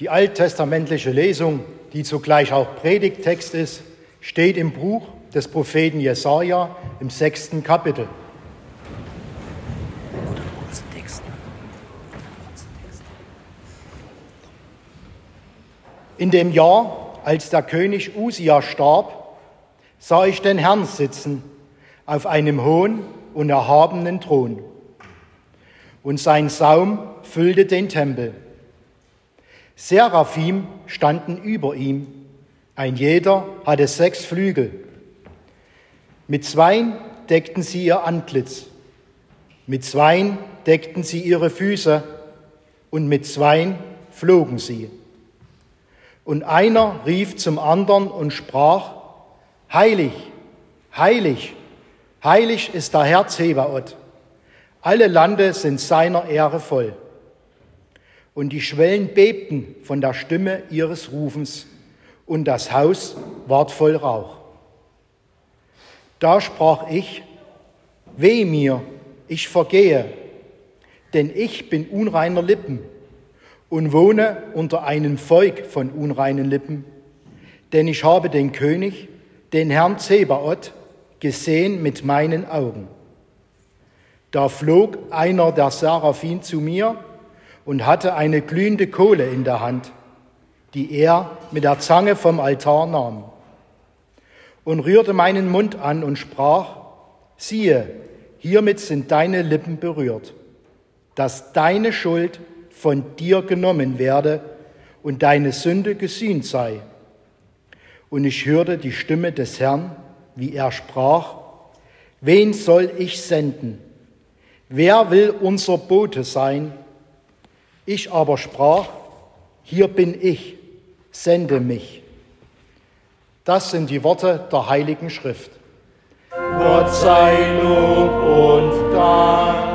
Die alttestamentliche Lesung, die zugleich auch Predigttext ist, steht im Buch des Propheten Jesaja im sechsten Kapitel. In dem Jahr, als der König Usia starb, sah ich den Herrn sitzen auf einem hohen und erhabenen Thron. Und sein Saum füllte den Tempel. Seraphim standen über ihm. Ein jeder hatte sechs Flügel. Mit zweien deckten sie ihr Antlitz. Mit zweien deckten sie ihre Füße. Und mit zweien flogen sie. Und einer rief zum anderen und sprach, Heilig, heilig, heilig ist der Herr Zebaoth. Alle Lande sind seiner Ehre voll und die Schwellen bebten von der Stimme ihres Rufens, und das Haus ward voll Rauch. Da sprach ich, weh mir, ich vergehe, denn ich bin unreiner Lippen und wohne unter einem Volk von unreinen Lippen, denn ich habe den König, den Herrn Zebaoth, gesehen mit meinen Augen. Da flog einer der Seraphim zu mir und hatte eine glühende Kohle in der Hand, die er mit der Zange vom Altar nahm, und rührte meinen Mund an und sprach, siehe, hiermit sind deine Lippen berührt, dass deine Schuld von dir genommen werde und deine Sünde gesühnt sei. Und ich hörte die Stimme des Herrn, wie er sprach, wen soll ich senden? Wer will unser Bote sein? Ich aber sprach, hier bin ich, sende mich. Das sind die Worte der Heiligen Schrift. Gott sei Lob und Dank.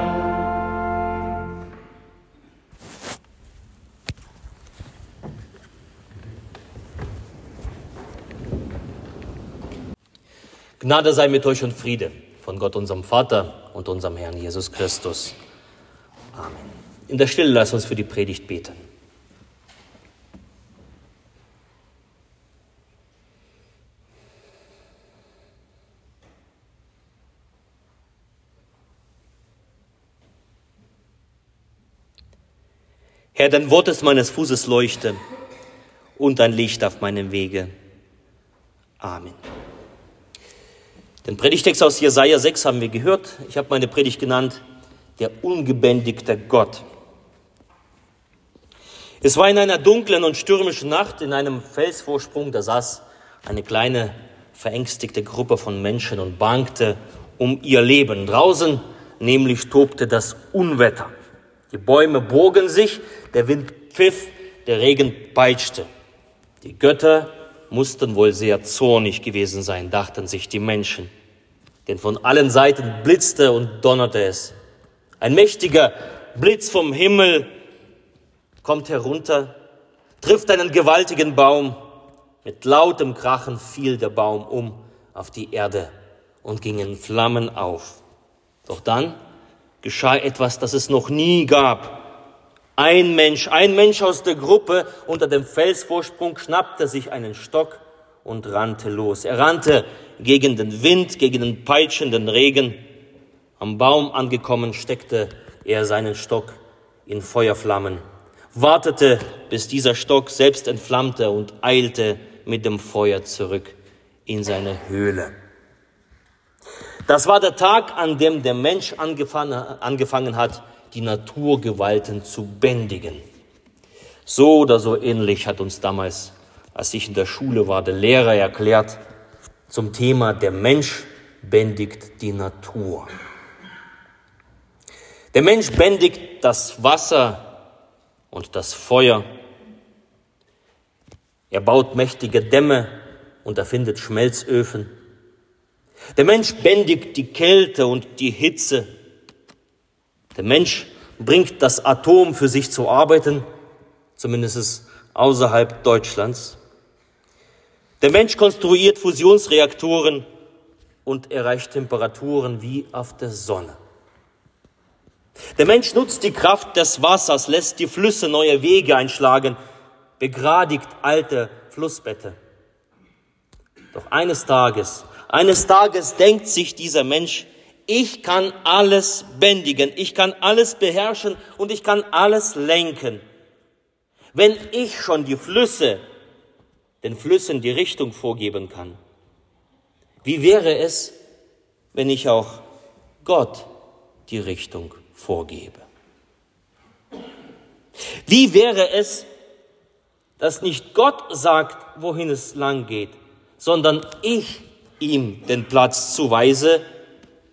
Gnade sei mit euch und Friede von Gott, unserem Vater und unserem Herrn Jesus Christus. Amen. In der Stille lass uns für die Predigt beten. Herr, dein Wort ist meines Fußes Leuchte und ein Licht auf meinem Wege. Amen. Den Predigtext aus Jesaja 6 haben wir gehört. Ich habe meine Predigt genannt, der ungebändigte Gott. Es war in einer dunklen und stürmischen Nacht in einem Felsvorsprung, da saß eine kleine verängstigte Gruppe von Menschen und bangte um ihr Leben. Draußen nämlich tobte das Unwetter. Die Bäume bogen sich, der Wind pfiff, der Regen peitschte. Die Götter mussten wohl sehr zornig gewesen sein, dachten sich die Menschen. Denn von allen Seiten blitzte und donnerte es. Ein mächtiger Blitz vom Himmel kommt herunter, trifft einen gewaltigen Baum. Mit lautem Krachen fiel der Baum um auf die Erde und ging in Flammen auf. Doch dann geschah etwas, das es noch nie gab. Ein Mensch, ein Mensch aus der Gruppe unter dem Felsvorsprung schnappte sich einen Stock und rannte los. Er rannte gegen den Wind, gegen den peitschenden Regen. Am Baum angekommen steckte er seinen Stock in Feuerflammen wartete, bis dieser Stock selbst entflammte und eilte mit dem Feuer zurück in seine Höhle. Das war der Tag, an dem der Mensch angefangen, angefangen hat, die Naturgewalten zu bändigen. So oder so ähnlich hat uns damals, als ich in der Schule war, der Lehrer erklärt zum Thema der Mensch bändigt die Natur. Der Mensch bändigt das Wasser und das Feuer. Er baut mächtige Dämme und erfindet Schmelzöfen. Der Mensch bändigt die Kälte und die Hitze. Der Mensch bringt das Atom für sich zu arbeiten, zumindest außerhalb Deutschlands. Der Mensch konstruiert Fusionsreaktoren und erreicht Temperaturen wie auf der Sonne. Der Mensch nutzt die Kraft des Wassers, lässt die Flüsse neue Wege einschlagen. begradigt alte Flussbette. Doch eines Tages, eines Tages denkt sich dieser Mensch, ich kann alles bändigen, ich kann alles beherrschen und ich kann alles lenken. Wenn ich schon die Flüsse, den Flüssen die Richtung vorgeben kann, wie wäre es, wenn ich auch Gott die Richtung vorgebe? Wie wäre es, dass nicht Gott sagt, wohin es lang geht, sondern ich ihm den Platz zuweise,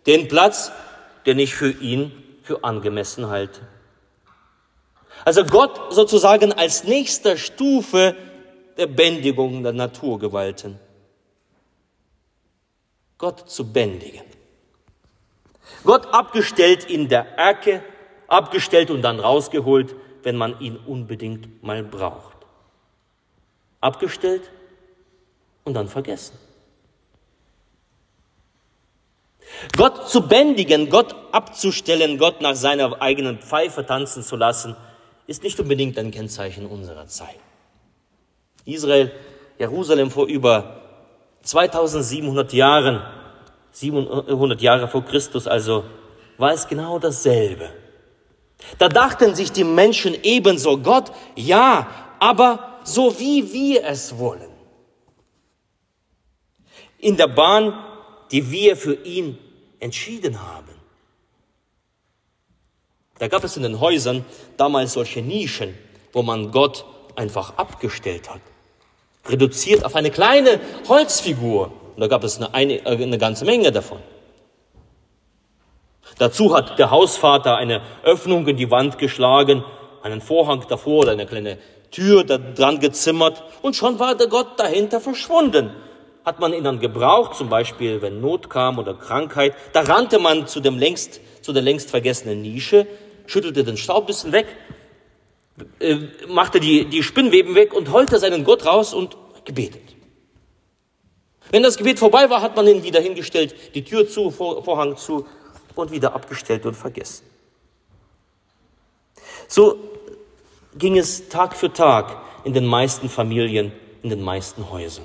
den Platz, den ich für ihn für angemessen halte. Also Gott sozusagen als nächster Stufe der Bändigung der Naturgewalten. Gott zu bändigen. Gott abgestellt in der Ecke, abgestellt und dann rausgeholt, wenn man ihn unbedingt mal braucht. Abgestellt und dann vergessen. Gott zu bändigen, Gott abzustellen, Gott nach seiner eigenen Pfeife tanzen zu lassen, ist nicht unbedingt ein Kennzeichen unserer Zeit. Israel, Jerusalem vor über 2700 Jahren, 700 Jahre vor Christus also, war es genau dasselbe. Da dachten sich die Menschen ebenso, Gott, ja, aber so wie wir es wollen. In der Bahn, die wir für ihn entschieden haben. Da gab es in den Häusern damals solche Nischen, wo man Gott einfach abgestellt hat. Reduziert auf eine kleine Holzfigur. Und da gab es eine, eine, äh, eine ganze Menge davon. Dazu hat der Hausvater eine Öffnung in die Wand geschlagen, einen Vorhang davor oder eine kleine Tür da dran gezimmert und schon war der Gott dahinter verschwunden. Hat man ihn dann gebraucht, zum Beispiel wenn Not kam oder Krankheit, da rannte man zu, dem längst, zu der längst vergessenen Nische, schüttelte den Staub ein bisschen weg, äh, machte die, die Spinnweben weg und holte seinen Gott raus und gebetet. Wenn das Gebet vorbei war, hat man ihn wieder hingestellt, die Tür zu, Vorhang zu und wieder abgestellt und vergessen. So ging es Tag für Tag in den meisten Familien, in den meisten Häusern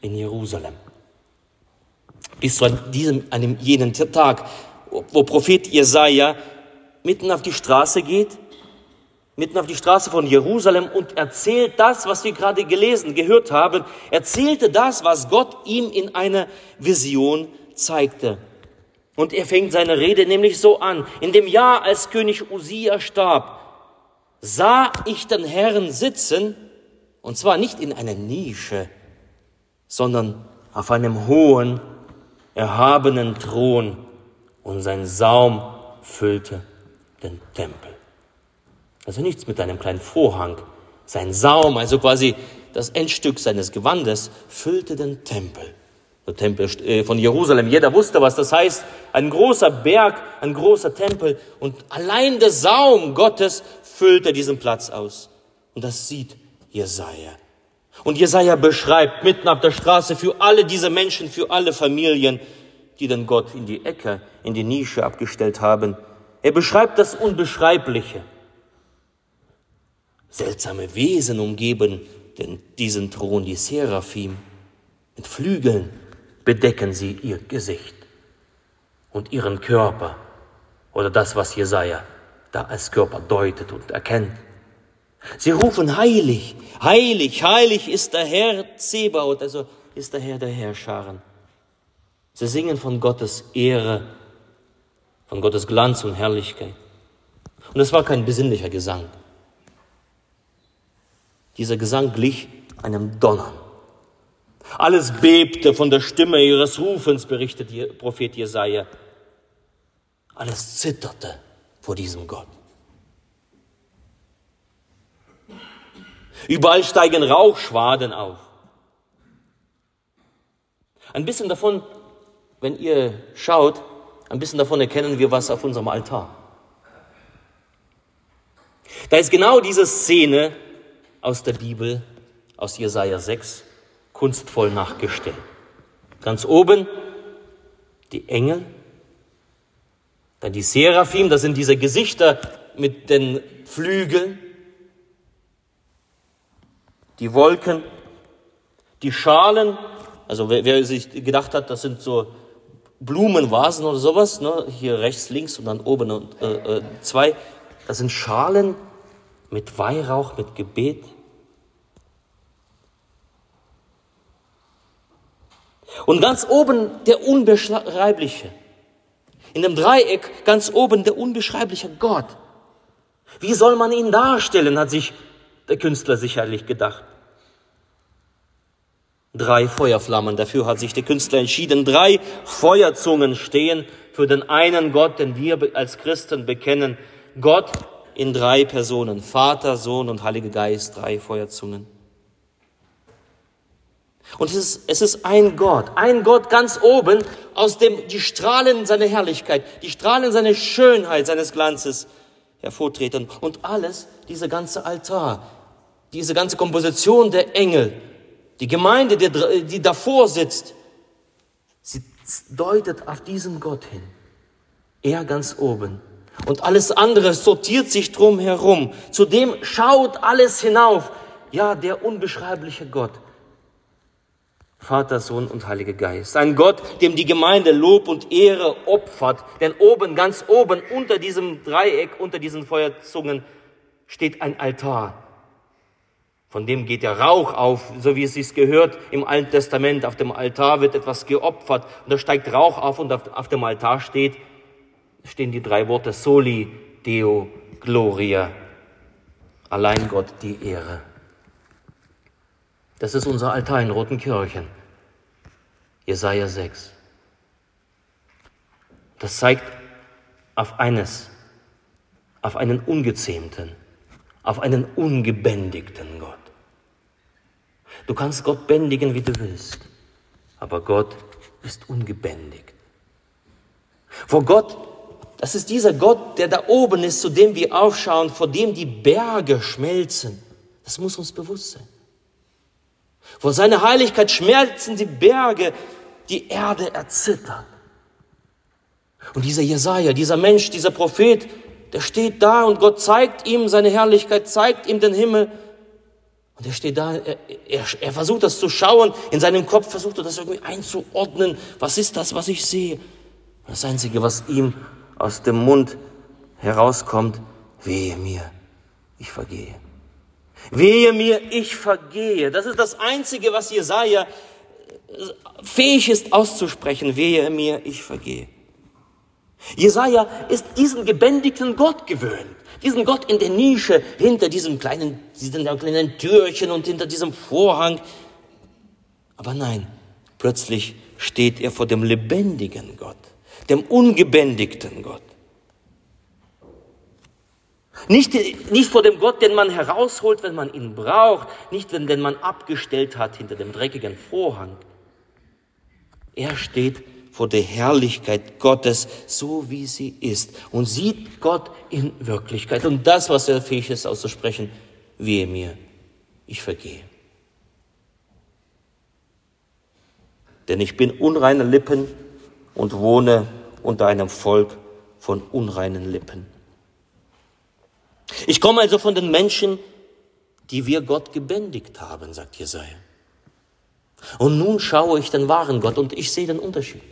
in Jerusalem. Bis zu diesem, einem jenen Tag, wo Prophet Jesaja mitten auf die Straße geht, mitten auf die Straße von Jerusalem und erzählt das, was wir gerade gelesen, gehört haben, erzählte das, was Gott ihm in einer Vision zeigte. Und er fängt seine Rede nämlich so an. In dem Jahr, als König Usia starb, sah ich den Herrn sitzen, und zwar nicht in einer Nische, sondern auf einem hohen, erhabenen Thron, und sein Saum füllte den Tempel. Also nichts mit einem kleinen Vorhang. Sein Saum, also quasi das Endstück seines Gewandes, füllte den Tempel der Tempel äh, von Jerusalem. Jeder wusste, was das heißt. Ein großer Berg, ein großer Tempel. Und allein der Saum Gottes füllte diesen Platz aus. Und das sieht Jesaja. Und Jesaja beschreibt mitten auf der Straße für alle diese Menschen, für alle Familien, die den Gott in die Ecke, in die Nische abgestellt haben. Er beschreibt das Unbeschreibliche. Seltsame Wesen umgeben den, diesen Thron, die Seraphim, mit Flügeln bedecken sie ihr Gesicht und ihren Körper oder das, was Jesaja da als Körper deutet und erkennt. Sie rufen heilig, heilig, heilig ist der Herr Zebaoth, also ist der Herr der Herrscharen. Sie singen von Gottes Ehre, von Gottes Glanz und Herrlichkeit. Und es war kein besinnlicher Gesang. Dieser Gesang glich einem Donnern. Alles bebte von der Stimme ihres Rufens, berichtet Prophet Jesaja. Alles zitterte vor diesem Gott. Überall steigen Rauchschwaden auf. Ein bisschen davon, wenn ihr schaut, ein bisschen davon erkennen wir was auf unserem Altar. Da ist genau diese Szene aus der Bibel, aus Jesaja 6, kunstvoll nachgestellt. Ganz oben die Engel, dann die Seraphim, das sind diese Gesichter mit den Flügeln. die Wolken, die Schalen, also wer, wer sich gedacht hat, das sind so Blumenvasen oder sowas, ne? hier rechts, links und dann oben und, äh, äh, zwei, das sind Schalen mit Weihrauch, mit Gebet. Und ganz oben der Unbeschreibliche. In dem Dreieck ganz oben der unbeschreibliche Gott. Wie soll man ihn darstellen, hat sich der Künstler sicherlich gedacht. Drei Feuerflammen, dafür hat sich der Künstler entschieden. Drei Feuerzungen stehen für den einen Gott, den wir als Christen bekennen. Gott in drei Personen, Vater, Sohn und Heiliger Geist, drei Feuerzungen. Und es ist, es ist ein Gott, ein Gott ganz oben, aus dem die Strahlen seiner Herrlichkeit, die Strahlen seiner Schönheit, seines Glanzes hervortreten. Und alles, dieser ganze Altar, diese ganze Komposition der Engel, die Gemeinde, die, die davor sitzt, sie deutet auf diesen Gott hin. Er ganz oben. Und alles andere sortiert sich drum herum. Zudem schaut alles hinauf. Ja, der unbeschreibliche Gott. Vater, Sohn und Heiliger Geist. Ein Gott, dem die Gemeinde Lob und Ehre opfert. Denn oben, ganz oben, unter diesem Dreieck, unter diesen Feuerzungen, steht ein Altar. Von dem geht der Rauch auf, so wie es sich gehört im Alten Testament. Auf dem Altar wird etwas geopfert und da steigt Rauch auf und auf, dem Altar steht, stehen die drei Worte Soli, Deo, Gloria. Allein Gott die Ehre. Das ist unser Altar in Rotenkirchen. Jesaja 6. Das zeigt auf eines, auf einen ungezähmten, auf einen ungebändigten Gott. Du kannst Gott bändigen, wie du willst, aber Gott ist ungebändigt. Vor Gott, das ist dieser Gott, der da oben ist, zu dem wir aufschauen, vor dem die Berge schmelzen. Das muss uns bewusst sein. Vor seiner Heiligkeit schmelzen die Berge, die Erde erzittert. Und dieser Jesaja, dieser Mensch, dieser Prophet, der steht da und Gott zeigt ihm seine Herrlichkeit, zeigt ihm den Himmel. Und er steht da, er, er, er versucht das zu schauen, in seinem Kopf versucht er das irgendwie einzuordnen. Was ist das, was ich sehe? Das Einzige, was ihm aus dem Mund herauskommt, wehe mir, ich vergehe. Wehe mir, ich vergehe. Das ist das Einzige, was Jesaja fähig ist auszusprechen. Wehe mir, ich vergehe. Jesaja ist diesen gebändigten Gott gewöhnt. Diesen Gott in der Nische, hinter diesem kleinen, diesem kleinen Türchen und hinter diesem Vorhang. Aber nein, plötzlich steht er vor dem lebendigen Gott, dem ungebändigten Gott. Nicht, nicht vor dem Gott, den man herausholt, wenn man ihn braucht, nicht wenn den man abgestellt hat hinter dem dreckigen Vorhang. Er steht vor der Herrlichkeit Gottes, so wie sie ist, und sieht Gott in Wirklichkeit. Und das, was er fähig ist auszusprechen, wehe mir, ich vergehe. Denn ich bin unreine Lippen und wohne unter einem Volk von unreinen Lippen. Ich komme also von den Menschen, die wir Gott gebändigt haben, sagt Jesaja. Und nun schaue ich den wahren Gott und ich sehe den Unterschied.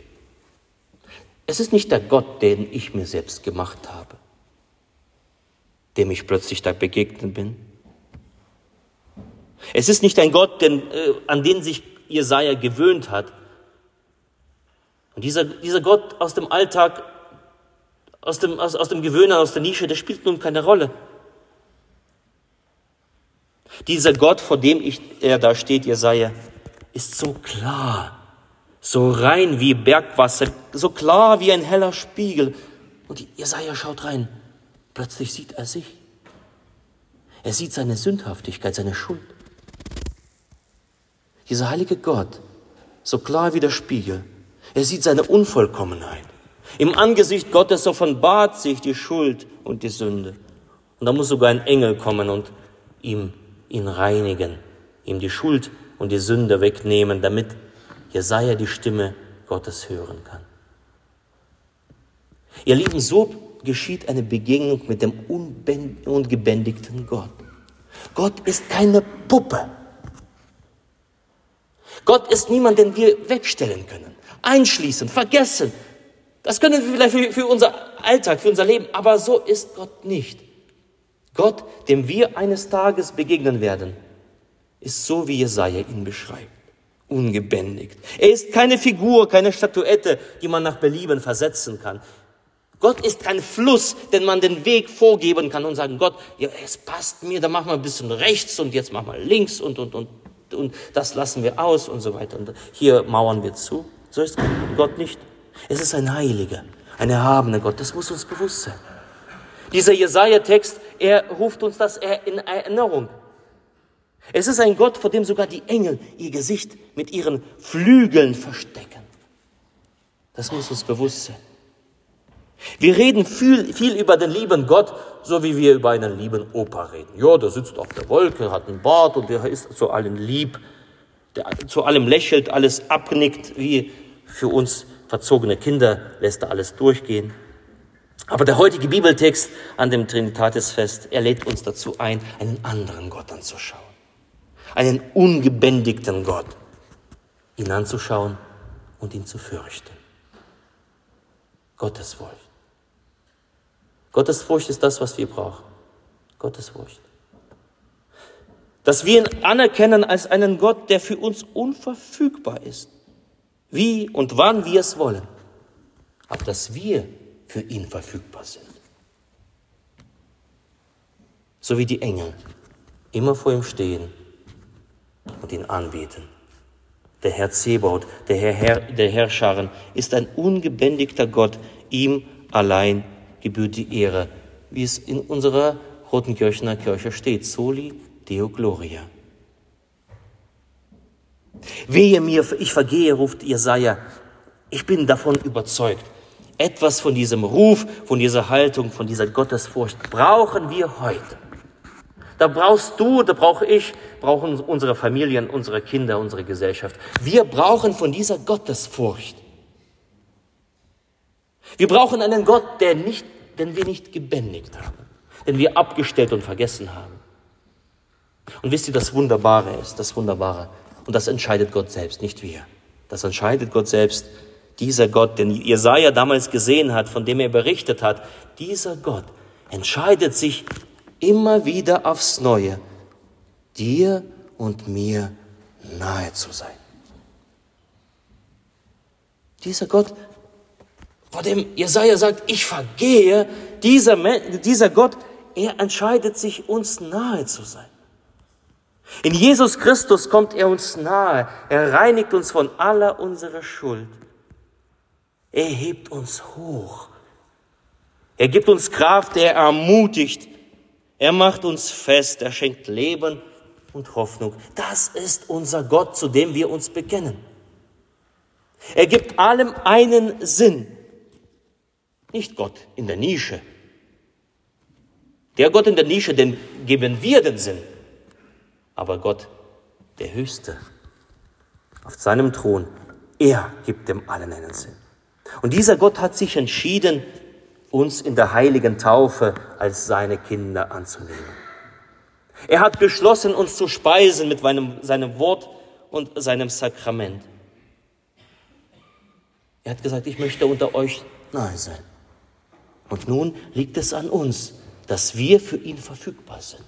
Es ist nicht der Gott, den ich mir selbst gemacht habe, dem ich plötzlich da begegnet bin. Es ist nicht ein Gott, den, äh, an den sich Jesaja gewöhnt hat. Und dieser, dieser Gott aus dem Alltag, aus dem, aus, aus dem Gewöhnen, aus der Nische, der spielt nun keine Rolle. Dieser Gott, vor dem ich, er da steht, Jesaja, ist so klar, so rein wie Bergwasser, so klar wie ein heller Spiegel. Und Jesaja schaut rein. Plötzlich sieht er sich. Er sieht seine Sündhaftigkeit, seine Schuld. Dieser heilige Gott, so klar wie der Spiegel, er sieht seine Unvollkommenheit. Im Angesicht Gottes offenbart sich die Schuld und die Sünde. Und da muss sogar ein Engel kommen und ihm ihn reinigen, ihm die Schuld und die Sünde wegnehmen, damit Jesaja die Stimme Gottes hören kann. Ihr Lieben, so geschieht eine Begegnung mit dem ungebändigten Gott. Gott ist keine Puppe, Gott ist niemand, den wir wegstellen können, einschließen, vergessen. Das können wir vielleicht für, für unser Alltag, für unser Leben, aber so ist Gott nicht. Gott, dem wir eines Tages begegnen werden, ist so, wie Jesaja ihn beschreibt. Ungebändigt. Er ist keine Figur, keine Statuette, die man nach Belieben versetzen kann. Gott ist kein Fluss, den man den Weg vorgeben kann und sagen, Gott, ja, es passt mir, dann machen wir ein bisschen rechts und jetzt machen wir links und, und, und, und das lassen wir aus und so weiter. Und hier mauern wir zu. So ist Gott nicht. Es ist ein Heiliger, ein erhabener Gott. Das muss uns bewusst sein. Dieser Jesaja-Text, er ruft uns das in Erinnerung. Es ist ein Gott, vor dem sogar die Engel ihr Gesicht mit ihren Flügeln verstecken. Das muss uns bewusst sein. Wir reden viel, viel über den lieben Gott, so wie wir über einen lieben Opa reden. Ja, der sitzt auf der Wolke, hat einen Bart und der ist zu allen lieb, der zu allem lächelt, alles abnickt, wie für uns verzogene Kinder lässt er alles durchgehen. Aber der heutige Bibeltext an dem Trinitatisfest, er lädt uns dazu ein, einen anderen Gott anzuschauen. Einen ungebändigten Gott. Ihn anzuschauen und ihn zu fürchten. Gottesfurcht. Gottesfurcht ist das, was wir brauchen. Gottesfurcht. Dass wir ihn anerkennen als einen Gott, der für uns unverfügbar ist. Wie und wann wir es wollen. Aber dass wir für ihn verfügbar sind. So wie die Engel immer vor ihm stehen und ihn anbeten. Der Herr Zebaut, der Herr, Herr der Herrscharen, ist ein ungebändigter Gott. Ihm allein gebührt die Ehre, wie es in unserer Rotenkirchener Kirche steht. Soli Deo Gloria. Wehe mir, ich vergehe, ruft Jesaja. Ich bin davon überzeugt. Etwas von diesem Ruf, von dieser Haltung, von dieser Gottesfurcht brauchen wir heute. Da brauchst du, da brauche ich, brauchen unsere Familien, unsere Kinder, unsere Gesellschaft. Wir brauchen von dieser Gottesfurcht. Wir brauchen einen Gott, der nicht, den wir nicht gebändigt haben, den wir abgestellt und vergessen haben. Und wisst ihr, das Wunderbare ist, das Wunderbare, und das entscheidet Gott selbst, nicht wir. Das entscheidet Gott selbst, dieser Gott, den Jesaja damals gesehen hat, von dem er berichtet hat, dieser Gott entscheidet sich immer wieder aufs Neue, dir und mir nahe zu sein. Dieser Gott, vor dem Jesaja sagt, ich vergehe, dieser, dieser Gott, er entscheidet sich, uns nahe zu sein. In Jesus Christus kommt er uns nahe. Er reinigt uns von aller unserer Schuld. Er hebt uns hoch. Er gibt uns Kraft, er ermutigt. Er macht uns fest, er schenkt Leben und Hoffnung. Das ist unser Gott, zu dem wir uns bekennen. Er gibt allem einen Sinn. Nicht Gott in der Nische. Der Gott in der Nische, den geben wir den Sinn. Aber Gott, der Höchste, auf seinem Thron, er gibt dem allen einen Sinn. Und dieser Gott hat sich entschieden, uns in der heiligen Taufe als seine Kinder anzunehmen. Er hat beschlossen, uns zu speisen mit seinem, seinem Wort und seinem Sakrament. Er hat gesagt, ich möchte unter euch nahe sein. Und nun liegt es an uns, dass wir für ihn verfügbar sind.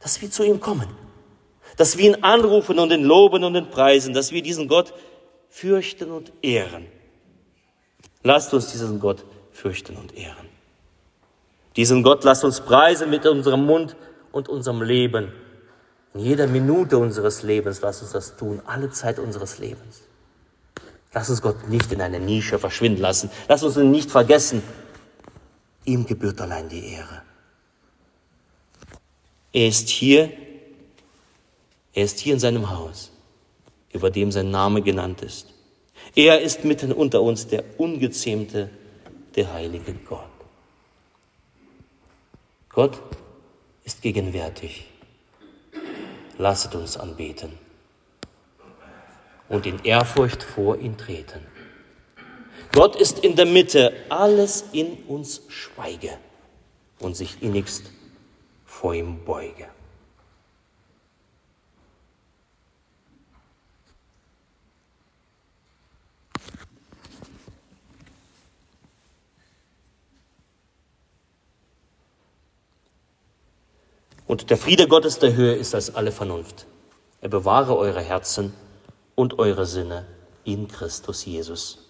Dass wir zu ihm kommen. Dass wir ihn anrufen und ihn loben und ihn preisen. Dass wir diesen Gott fürchten und ehren. Lasst uns diesen Gott fürchten und ehren. Diesen Gott lasst uns preisen mit unserem Mund und unserem Leben. In jeder Minute unseres Lebens lasst uns das tun, alle Zeit unseres Lebens. Lass uns Gott nicht in eine Nische verschwinden lassen. Lass uns ihn nicht vergessen. Ihm gebührt allein die Ehre. Er ist hier, er ist hier in seinem Haus, über dem sein Name genannt ist. Er ist mitten unter uns der ungezähmte, der heilige Gott. Gott ist gegenwärtig. Lasset uns anbeten und in Ehrfurcht vor ihn treten. Gott ist in der Mitte, alles in uns schweige und sich innigst vor ihm beuge. Und der Friede Gottes, der höher ist als alle Vernunft. Er bewahre eure Herzen und eure Sinne in Christus Jesus.